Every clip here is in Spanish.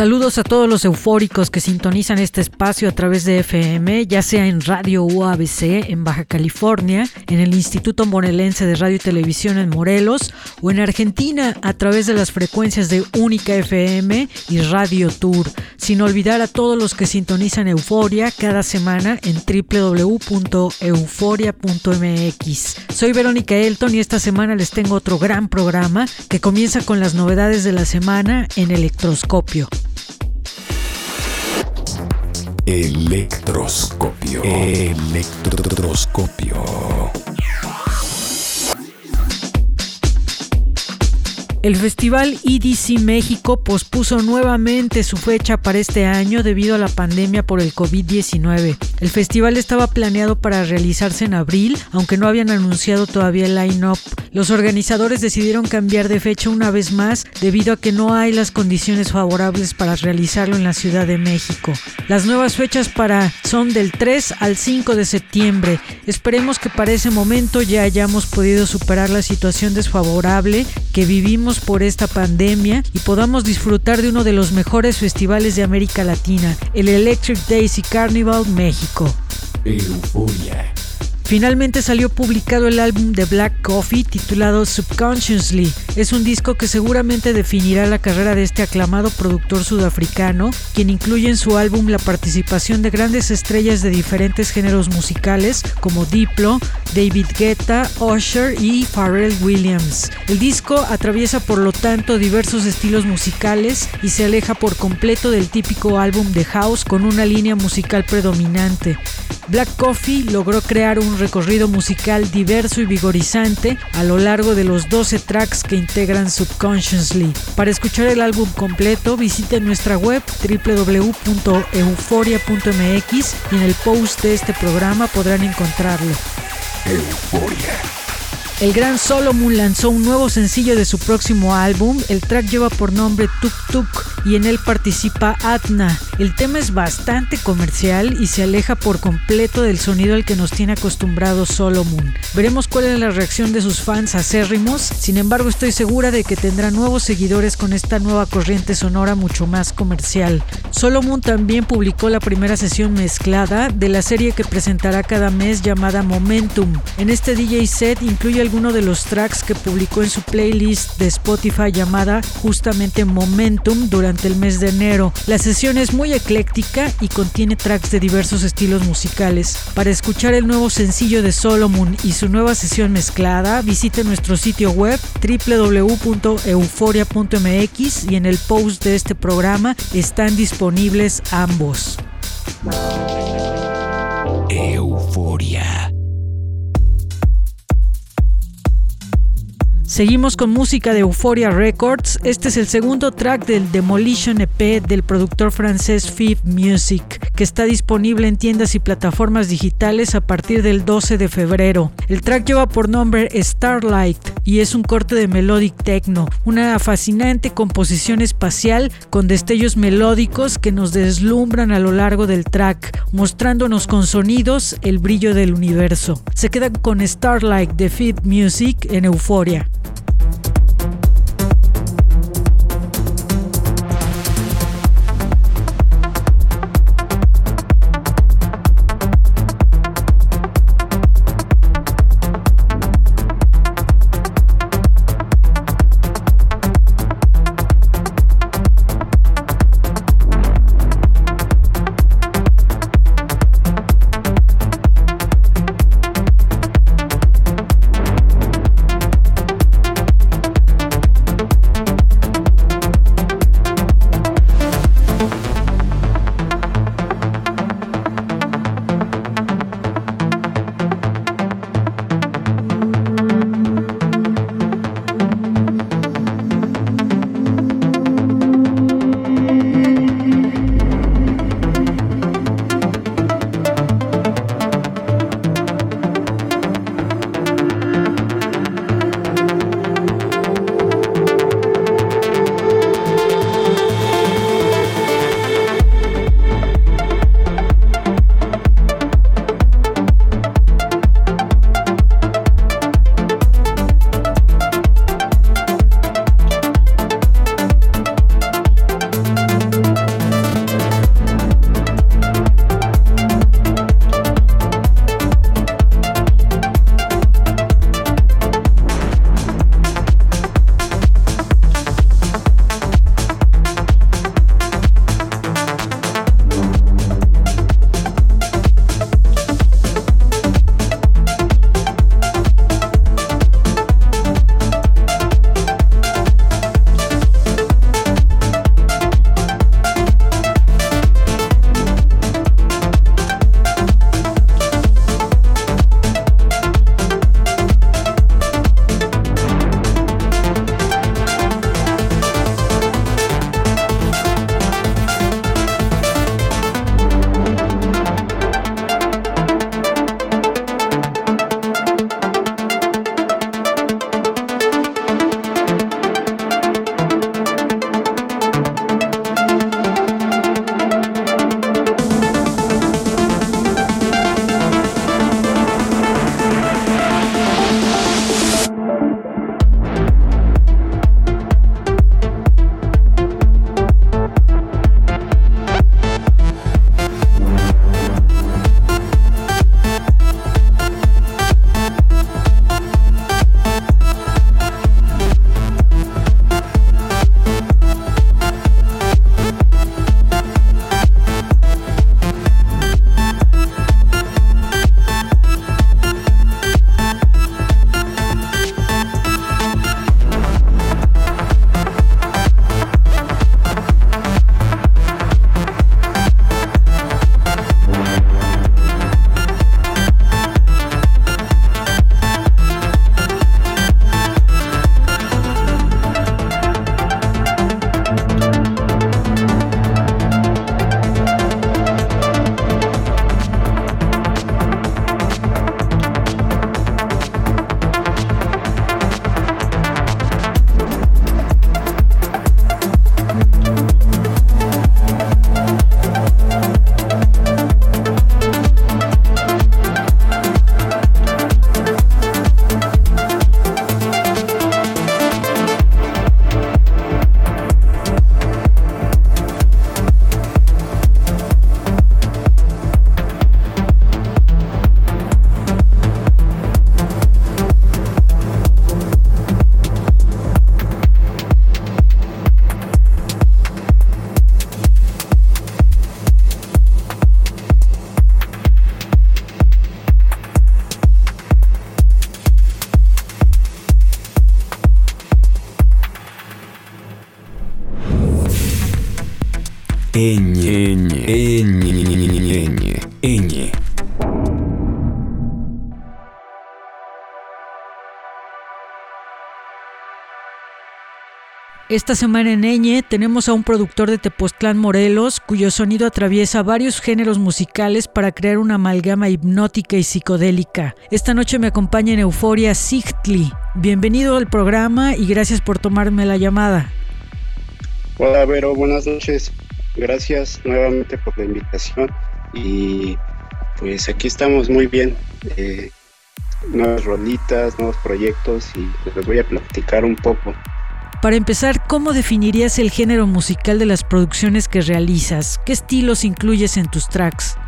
Saludos a todos los eufóricos que sintonizan este espacio a través de FM, ya sea en Radio UABC en Baja California, en el Instituto Morelense de Radio y Televisión en Morelos o en Argentina a través de las frecuencias de Única FM y Radio Tour, sin olvidar a todos los que sintonizan Euforia cada semana en www.euforia.mx. Soy Verónica Elton y esta semana les tengo otro gran programa que comienza con las novedades de la semana en Electroscopio. Electroscopio. Electroscopio. El Festival EDC México pospuso nuevamente su fecha para este año debido a la pandemia por el COVID-19. El festival estaba planeado para realizarse en abril, aunque no habían anunciado todavía el line-up. Los organizadores decidieron cambiar de fecha una vez más debido a que no hay las condiciones favorables para realizarlo en la Ciudad de México. Las nuevas fechas para son del 3 al 5 de septiembre. Esperemos que para ese momento ya hayamos podido superar la situación desfavorable que vivimos por esta pandemia y podamos disfrutar de uno de los mejores festivales de América Latina, el Electric Daisy Carnival México. Euforia. Finalmente salió publicado el álbum de Black Coffee titulado Subconsciously. Es un disco que seguramente definirá la carrera de este aclamado productor sudafricano, quien incluye en su álbum la participación de grandes estrellas de diferentes géneros musicales como Diplo, David Guetta, Usher y Pharrell Williams. El disco atraviesa por lo tanto diversos estilos musicales y se aleja por completo del típico álbum de house con una línea musical predominante. Black Coffee logró crear un recorrido musical diverso y vigorizante a lo largo de los 12 tracks que integran Subconsciously. Para escuchar el álbum completo, visite nuestra web www.euforia.mx y en el post de este programa podrán encontrarlo. Euforia. El gran Solomon lanzó un nuevo sencillo de su próximo álbum. El track lleva por nombre Tuk Tuk y en él participa Atna. El tema es bastante comercial y se aleja por completo del sonido al que nos tiene acostumbrado Solomon. Veremos cuál es la reacción de sus fans acérrimos. Sin embargo, estoy segura de que tendrá nuevos seguidores con esta nueva corriente sonora mucho más comercial. Solomon también publicó la primera sesión mezclada de la serie que presentará cada mes llamada Momentum. En este DJ set incluye alguno de los tracks que publicó en su playlist de Spotify llamada justamente Momentum durante el mes de enero. La sesión es muy ecléctica y contiene tracks de diversos estilos musicales. Para escuchar el nuevo sencillo de Solomon y su nueva sesión mezclada, visite nuestro sitio web www.euforia.mx y en el post de este programa están disponibles ambos. Euforia. Seguimos con música de Euphoria Records. Este es el segundo track del Demolition EP del productor francés Fifth Music, que está disponible en tiendas y plataformas digitales a partir del 12 de febrero. El track lleva por nombre Starlight y es un corte de melodic techno, una fascinante composición espacial con destellos melódicos que nos deslumbran a lo largo del track, mostrándonos con sonidos el brillo del universo. Se queda con Starlight de Fifth Music en Euphoria. Esta semana en Eñe tenemos a un productor de Tepoztlán Morelos cuyo sonido atraviesa varios géneros musicales para crear una amalgama hipnótica y psicodélica. Esta noche me acompaña en Euforia Sigtli. Bienvenido al programa y gracias por tomarme la llamada. Hola Vero, buenas noches. Gracias nuevamente por la invitación y pues aquí estamos muy bien. Eh, nuevas rolitas, nuevos proyectos y les voy a platicar un poco. Para empezar, ¿cómo definirías el género musical de las producciones que realizas? ¿Qué estilos incluyes en tus tracks?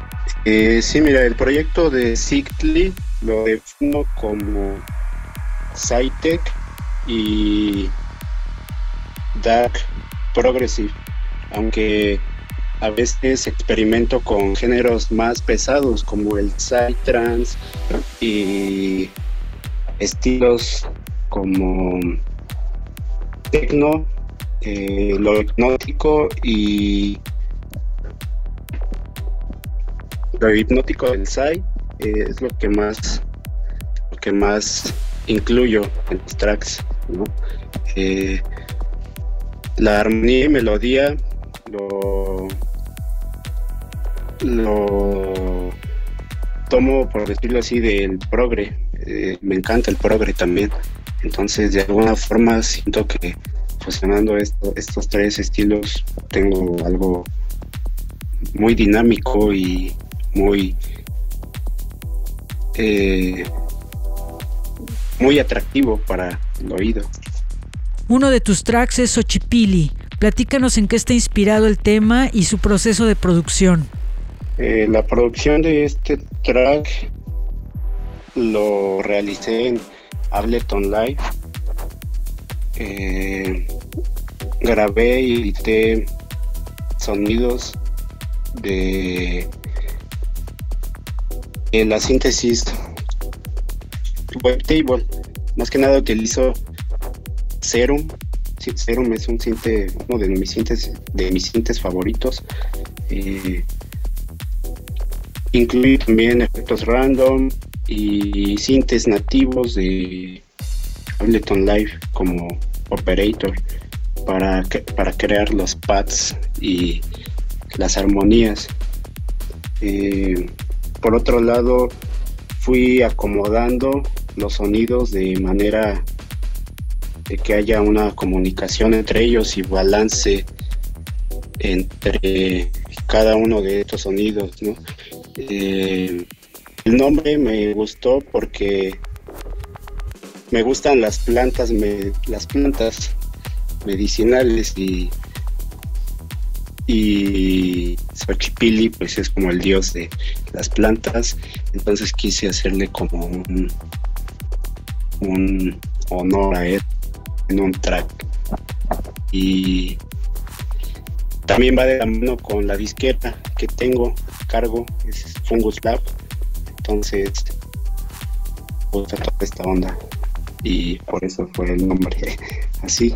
Eh, sí, mira, el proyecto de Sigtly lo defino como Sci-Tech y Dark Progressive, aunque a veces experimento con géneros más pesados como el Psytrance y estilos como tecno, eh, lo hipnótico y lo hipnótico del Psy eh, es lo que más lo que más incluyo en los tracks eh, la armonía y melodía lo lo tomo por decirlo así del progre me encanta el progre también entonces, de alguna forma, siento que fusionando estos tres estilos tengo algo muy dinámico y muy eh, muy atractivo para el oído. Uno de tus tracks es Ochipili. Platícanos en qué está inspirado el tema y su proceso de producción. Eh, la producción de este track lo realicé en Ableton Live. Eh, grabé y edité sonidos de, la síntesis Webtable. Más que nada utilizo Serum. Serum es un sinte, uno de mis sintes, de mis sintes favoritos. Eh, incluye también efectos random, y sintes nativos de Ableton Live como operator para, para crear los pads y las armonías. Eh, por otro lado, fui acomodando los sonidos de manera de que haya una comunicación entre ellos y balance entre cada uno de estos sonidos. Eh, el nombre me gustó porque me gustan las plantas, las plantas medicinales y y pues es como el dios de las plantas, entonces quise hacerle como un, un honor a él en un track. Y también va de la mano con la disqueta que tengo a cargo, es Fungus Lab entonces, pues toda esta onda. Y por eso fue el nombre así.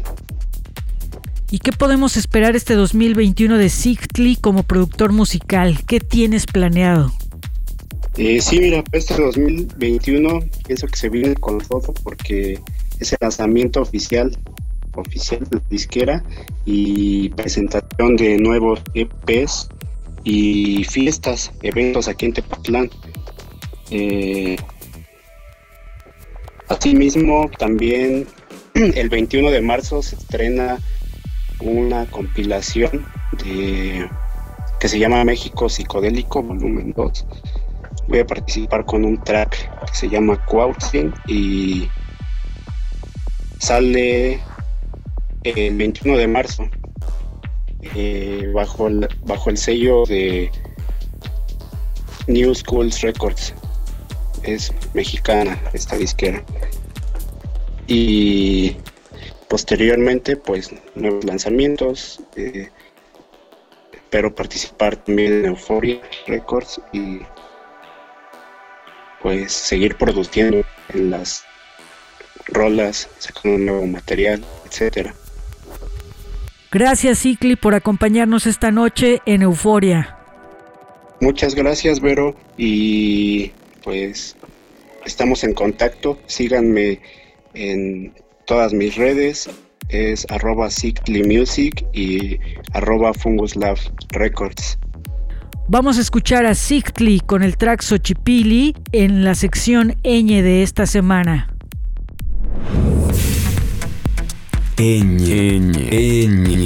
¿Y qué podemos esperar este 2021 de Sigtly como productor musical? ¿Qué tienes planeado? Eh, sí, mira, este 2021 pienso que se viene con todo porque es el lanzamiento oficial oficial de la disquera y presentación de nuevos EPs y fiestas, eventos aquí en Tepatlán. Eh, asimismo, también el 21 de marzo se estrena una compilación que se llama México Psicodélico Volumen 2. Voy a participar con un track que se llama Quoutzing y sale el 21 de marzo eh, bajo, bajo el sello de New Schools Records es mexicana esta disquera. Y posteriormente, pues, nuevos lanzamientos, eh, pero participar también en Euphoria Records y pues seguir produciendo en las rolas, sacando nuevo material, etcétera. Gracias, Cicli, por acompañarnos esta noche en Euforia. Muchas gracias, Vero, y pues estamos en contacto. Síganme en todas mis redes. Es arroba Music y arroba Fungus Love Records. Vamos a escuchar a Sictli con el track Xochipili en la sección ñ de esta semana. Ñ, ñ,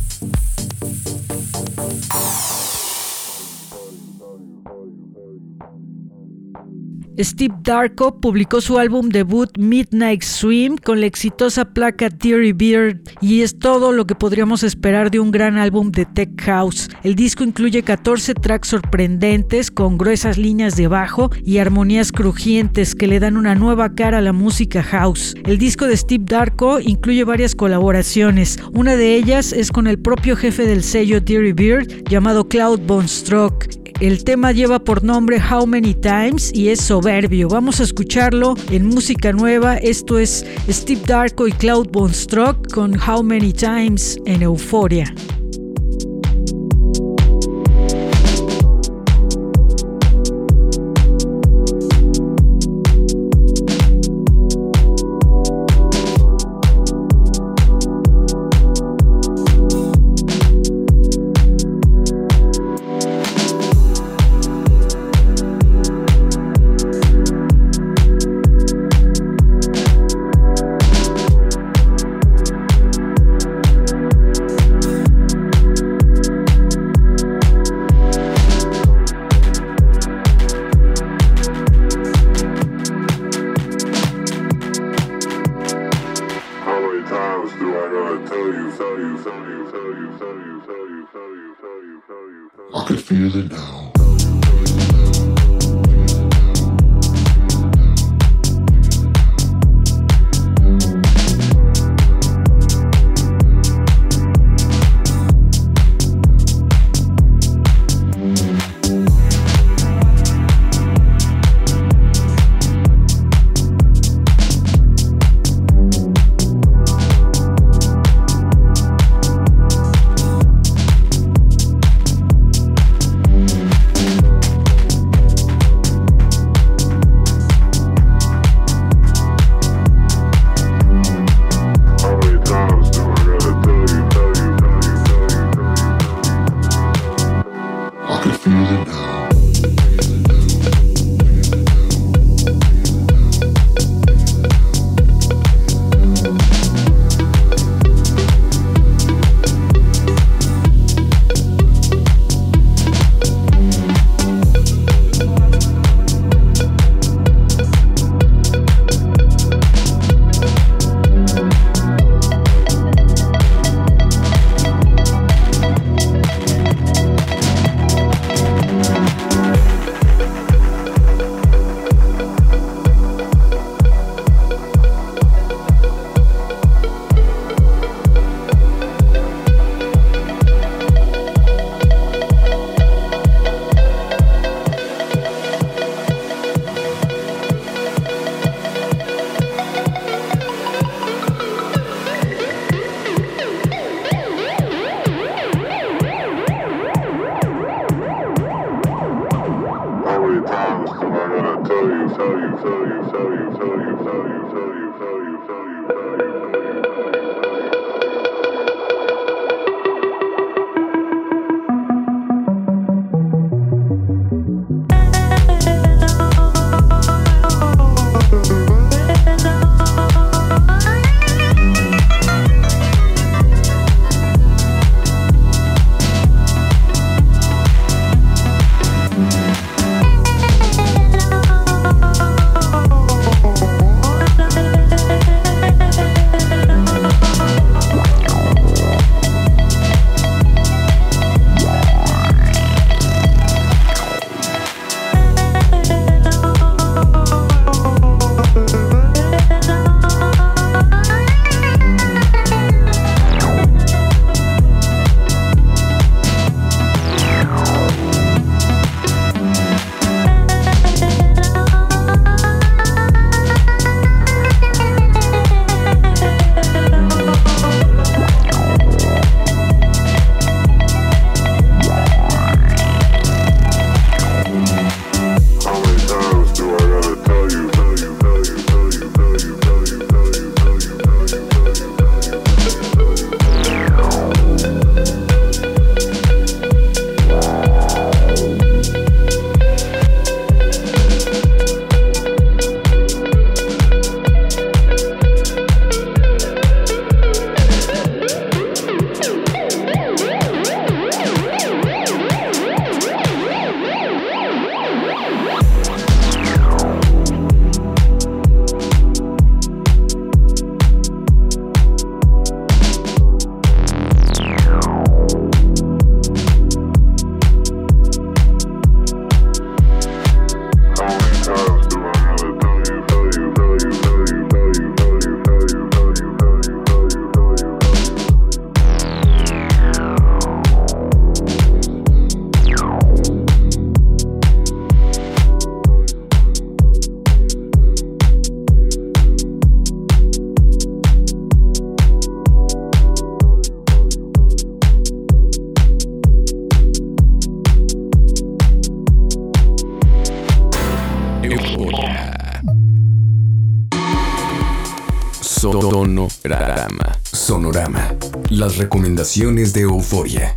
Steve Darko publicó su álbum debut Midnight Swim con la exitosa placa Teary Beard y es todo lo que podríamos esperar de un gran álbum de Tech House. El disco incluye 14 tracks sorprendentes con gruesas líneas de bajo y armonías crujientes que le dan una nueva cara a la música house. El disco de Steve Darko incluye varias colaboraciones, una de ellas es con el propio jefe del sello Teary Beard llamado Cloud Bonstruck. El tema lleva por nombre How Many Times y es soberbio. Vamos a escucharlo en música nueva. Esto es Steve Darko y Cloud Bonstruck con How Many Times en Euforia. Las recomendaciones de Euforia.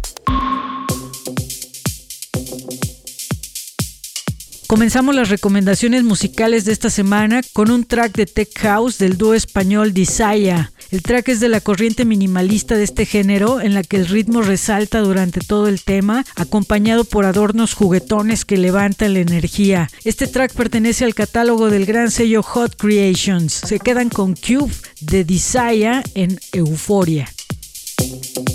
Comenzamos las recomendaciones musicales de esta semana con un track de Tech House del dúo español Desire. El track es de la corriente minimalista de este género, en la que el ritmo resalta durante todo el tema, acompañado por adornos juguetones que levantan la energía. Este track pertenece al catálogo del gran sello Hot Creations. Se quedan con Cube de Desire en Euforia. Música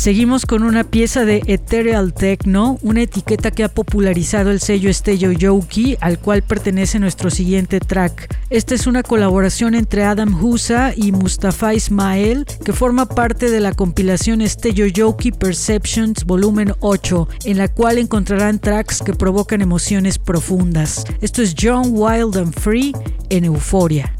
Seguimos con una pieza de Ethereal Techno, una etiqueta que ha popularizado el sello Stello Yoki, al cual pertenece nuestro siguiente track. Esta es una colaboración entre Adam Husa y Mustafa Ismael, que forma parte de la compilación Stello Yoki Perceptions Volumen 8, en la cual encontrarán tracks que provocan emociones profundas. Esto es John Wild and Free en Euforia.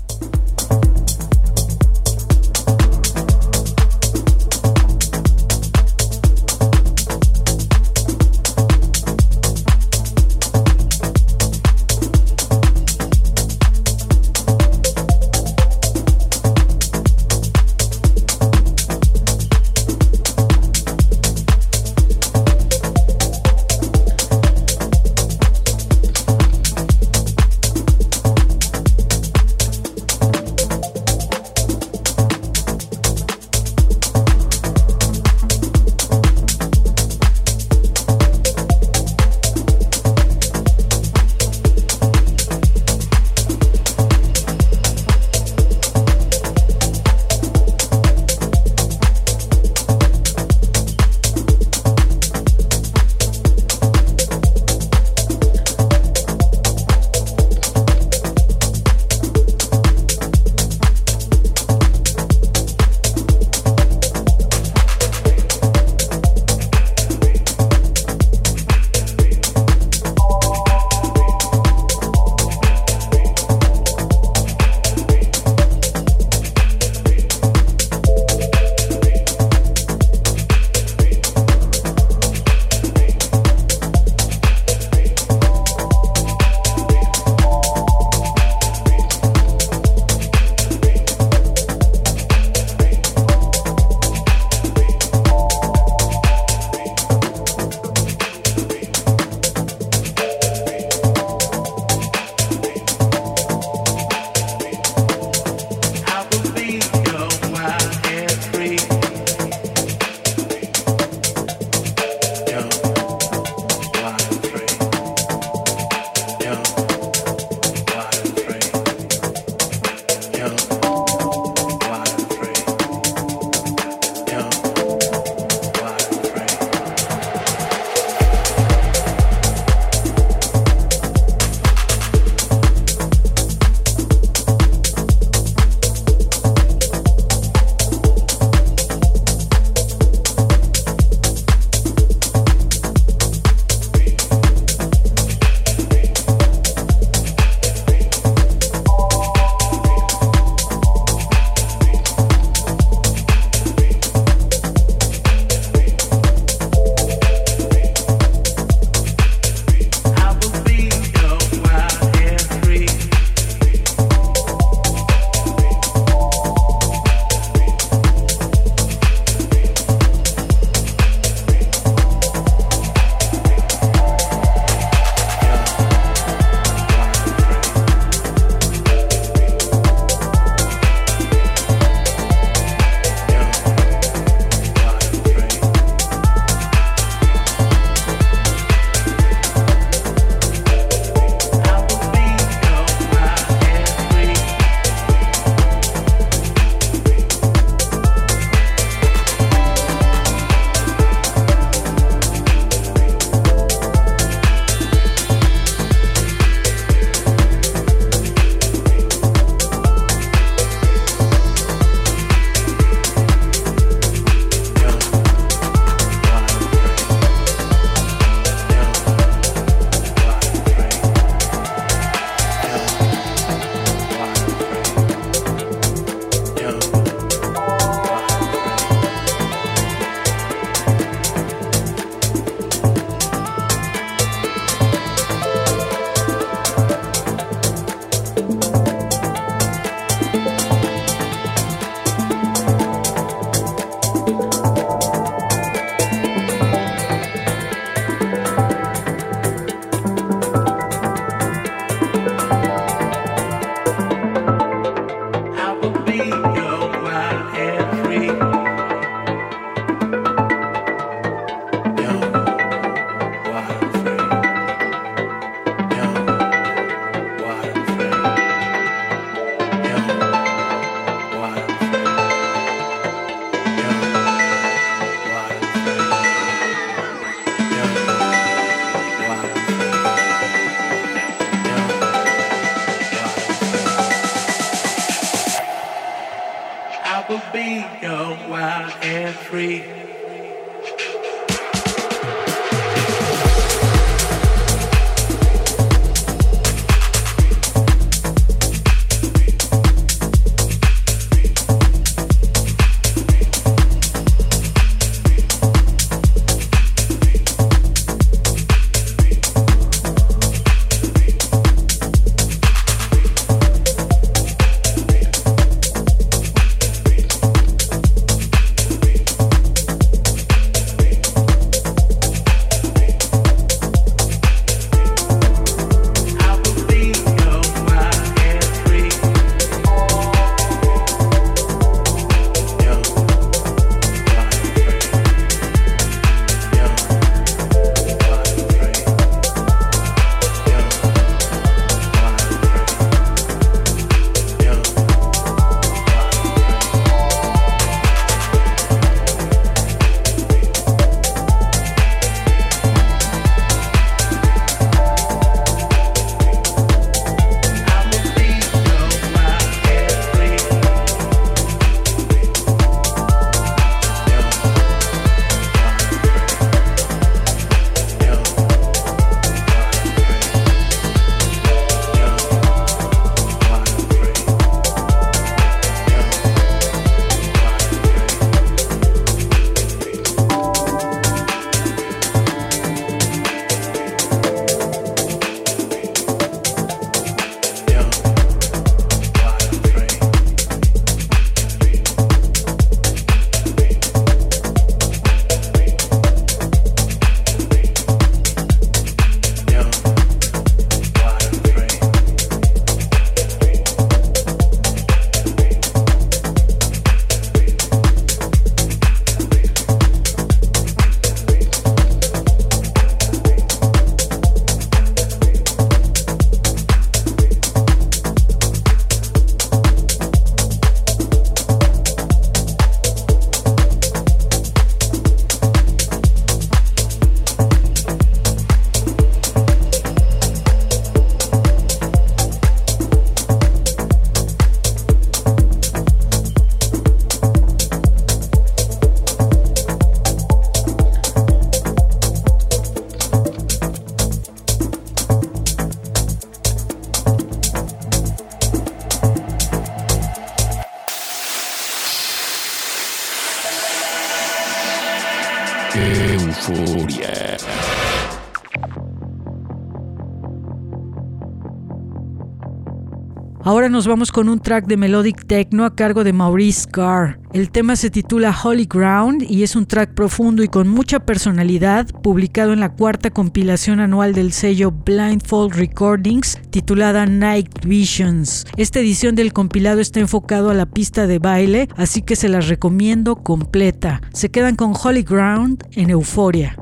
Nos vamos con un track de Melodic Techno a cargo de Maurice Carr. El tema se titula Holy Ground y es un track profundo y con mucha personalidad, publicado en la cuarta compilación anual del sello Blindfold Recordings, titulada Night Visions. Esta edición del compilado está enfocado a la pista de baile, así que se las recomiendo completa. Se quedan con Holy Ground en Euforia.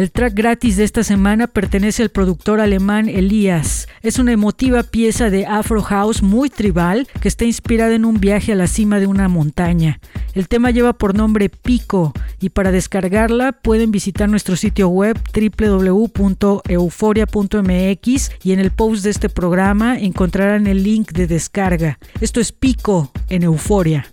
El track gratis de esta semana pertenece al productor alemán Elias. Es una emotiva pieza de Afro House muy tribal que está inspirada en un viaje a la cima de una montaña. El tema lleva por nombre Pico y para descargarla pueden visitar nuestro sitio web www.euforia.mx y en el post de este programa encontrarán el link de descarga. Esto es Pico en Euforia.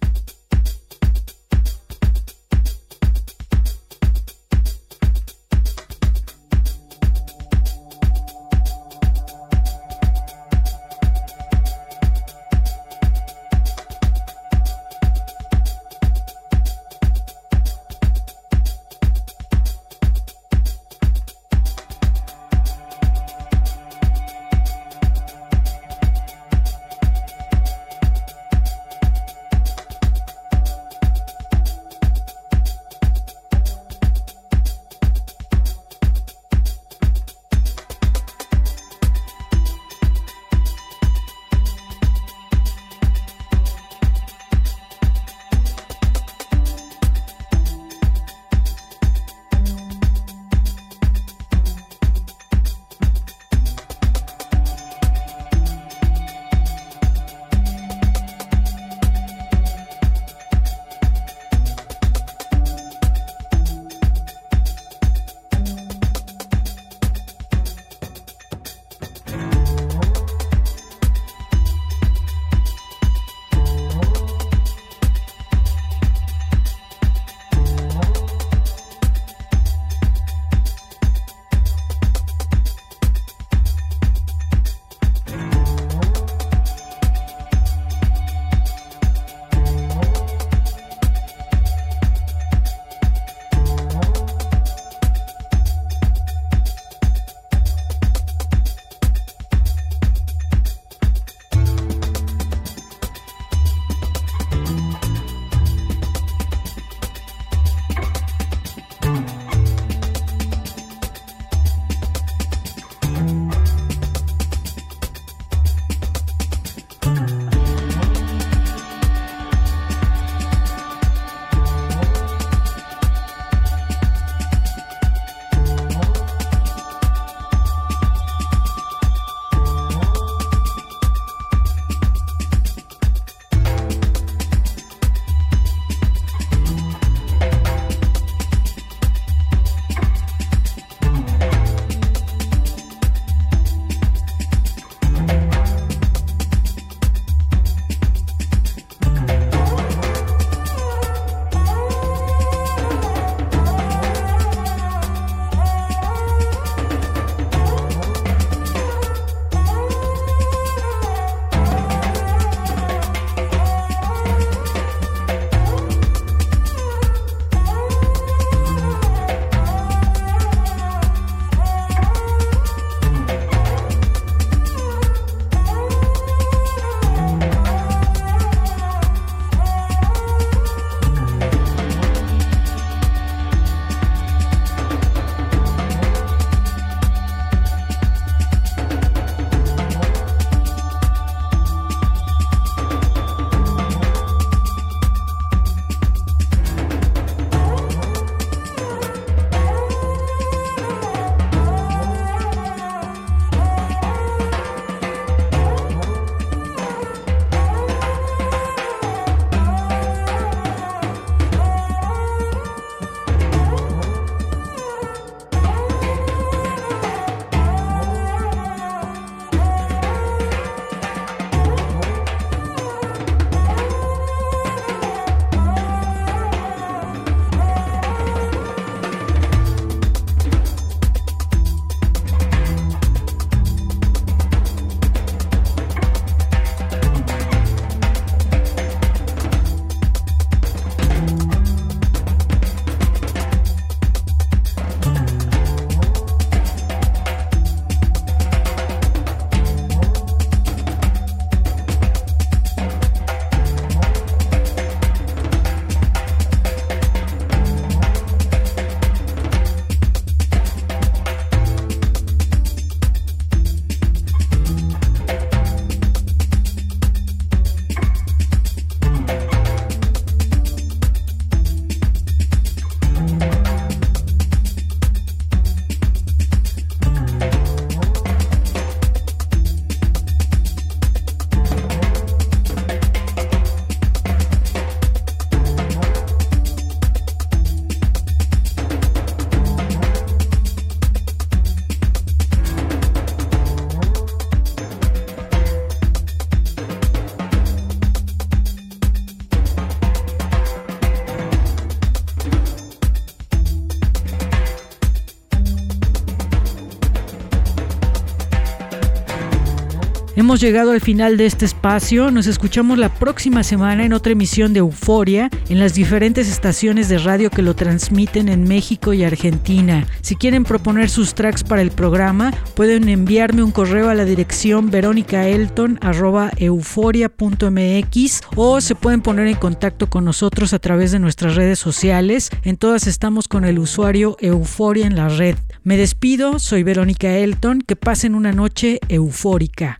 Hemos llegado al final de este espacio. Nos escuchamos la próxima semana en otra emisión de Euforia en las diferentes estaciones de radio que lo transmiten en México y Argentina. Si quieren proponer sus tracks para el programa, pueden enviarme un correo a la dirección veronicaelton@euforia.mx o se pueden poner en contacto con nosotros a través de nuestras redes sociales. En todas estamos con el usuario Euforia en la red. Me despido, soy Verónica Elton, que pasen una noche eufórica.